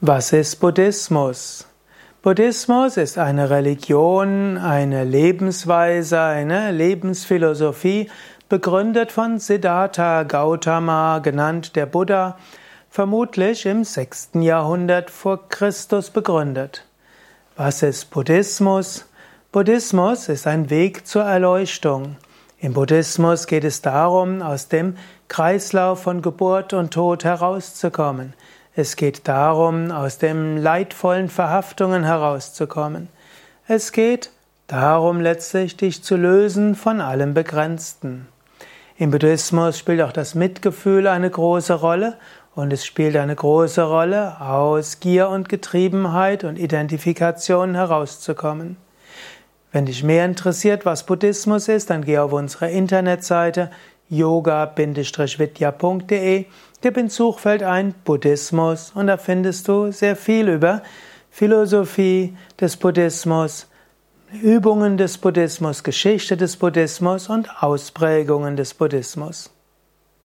Was ist Buddhismus? Buddhismus ist eine Religion, eine Lebensweise, eine Lebensphilosophie, begründet von Siddhartha Gautama, genannt der Buddha, vermutlich im 6. Jahrhundert vor Christus begründet. Was ist Buddhismus? Buddhismus ist ein Weg zur Erleuchtung. Im Buddhismus geht es darum, aus dem Kreislauf von Geburt und Tod herauszukommen. Es geht darum, aus den leidvollen Verhaftungen herauszukommen. Es geht darum, letztlich dich zu lösen von allem Begrenzten. Im Buddhismus spielt auch das Mitgefühl eine große Rolle und es spielt eine große Rolle, aus Gier und Getriebenheit und Identifikation herauszukommen. Wenn dich mehr interessiert, was Buddhismus ist, dann geh auf unsere Internetseite yoga-vidya.de, gib ins Suchfeld ein Buddhismus und da findest du sehr viel über Philosophie des Buddhismus, Übungen des Buddhismus, Geschichte des Buddhismus und Ausprägungen des Buddhismus.